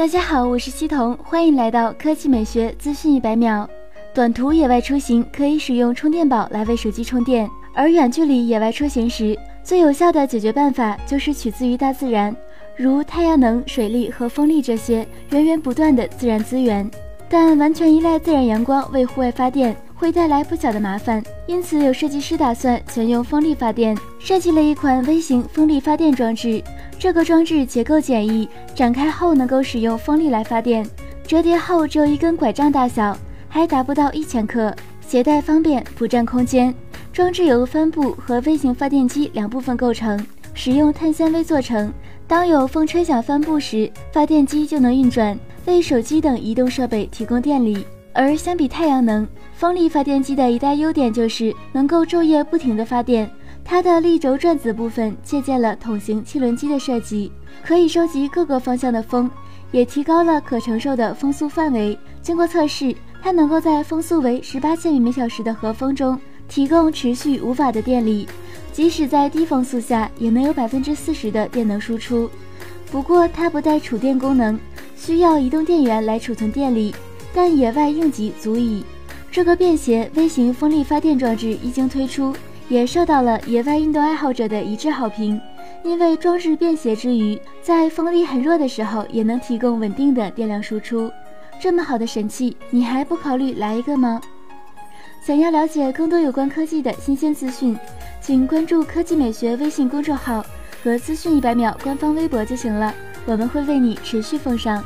大家好，我是西彤，欢迎来到科技美学资讯一百秒。短途野外出行可以使用充电宝来为手机充电，而远距离野外出行时，最有效的解决办法就是取自于大自然，如太阳能、水力和风力这些源源不断的自然资源。但完全依赖自然阳光为户外发电，会带来不小的麻烦。因此，有设计师打算全用风力发电，设计了一款微型风力发电装置。这个装置结构简易，展开后能够使用风力来发电，折叠后只有一根拐杖大小，还达不到一千克，携带方便，不占空间。装置由帆布和微型发电机两部分构成，使用碳纤维做成。当有风吹响帆布时，发电机就能运转，为手机等移动设备提供电力。而相比太阳能，风力发电机的一大优点就是能够昼夜不停地发电。它的立轴转子部分借鉴了筒形汽轮机的设计，可以收集各个方向的风，也提高了可承受的风速范围。经过测试，它能够在风速为十八千米每小时的和风中提供持续五瓦的电力，即使在低风速下也能有百分之四十的电能输出。不过它不带储电功能，需要移动电源来储存电力，但野外应急足矣。这个便携微型风力发电装置一经推出。也受到了野外运动爱好者的一致好评，因为装置便携之余，在风力很弱的时候也能提供稳定的电量输出。这么好的神器，你还不考虑来一个吗？想要了解更多有关科技的新鲜资讯，请关注科技美学微信公众号和资讯一百秒官方微博就行了，我们会为你持续奉上。